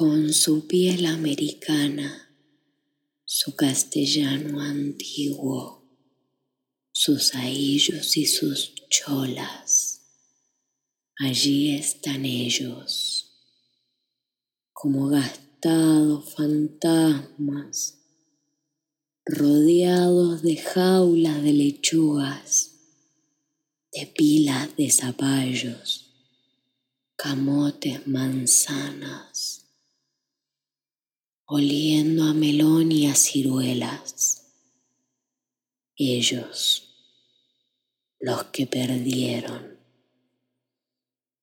con su piel americana, su castellano antiguo, sus ahillos y sus cholas. Allí están ellos, como gastados fantasmas, rodeados de jaulas de lechugas, de pilas de zapallos, camotes, manzanas oliendo a melón y a ciruelas. Ellos, los que perdieron,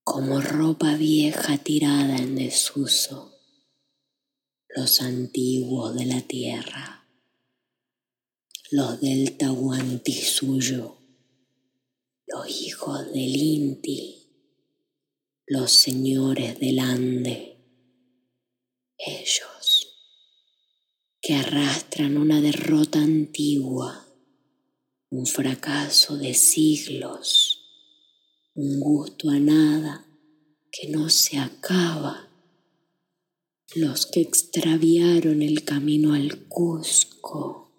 como ropa vieja tirada en desuso, los antiguos de la tierra, los del Tahuantisuyo, los hijos del Inti, los señores del Ande, ellos que arrastran una derrota antigua, un fracaso de siglos, un gusto a nada que no se acaba. Los que extraviaron el camino al Cusco,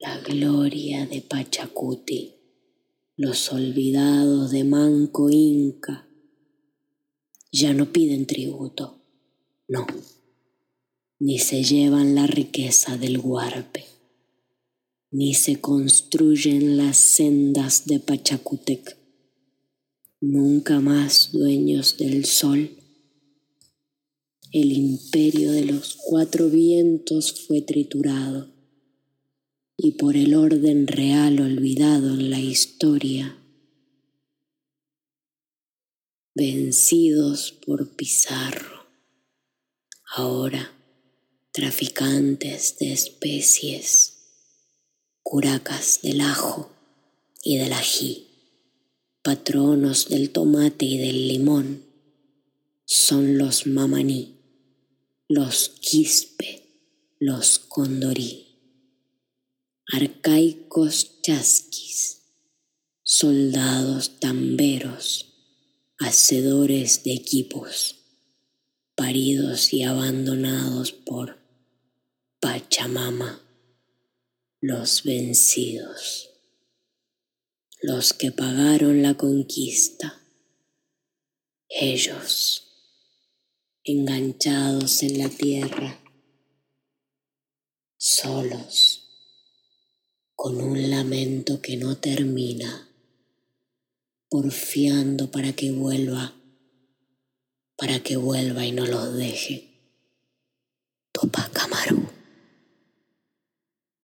la gloria de Pachacuti, los olvidados de Manco Inca, ya no piden tributo, no ni se llevan la riqueza del huarpe, ni se construyen las sendas de Pachacutec, nunca más dueños del sol. El imperio de los cuatro vientos fue triturado y por el orden real olvidado en la historia, vencidos por Pizarro. Ahora traficantes de especies, curacas del ajo y del ají, patronos del tomate y del limón, son los mamaní, los quispe, los condorí, arcaicos chasquis, soldados tamberos, hacedores de equipos, paridos y abandonados por Pachamama, los vencidos, los que pagaron la conquista, ellos enganchados en la tierra, solos, con un lamento que no termina, porfiando para que vuelva, para que vuelva y no los deje.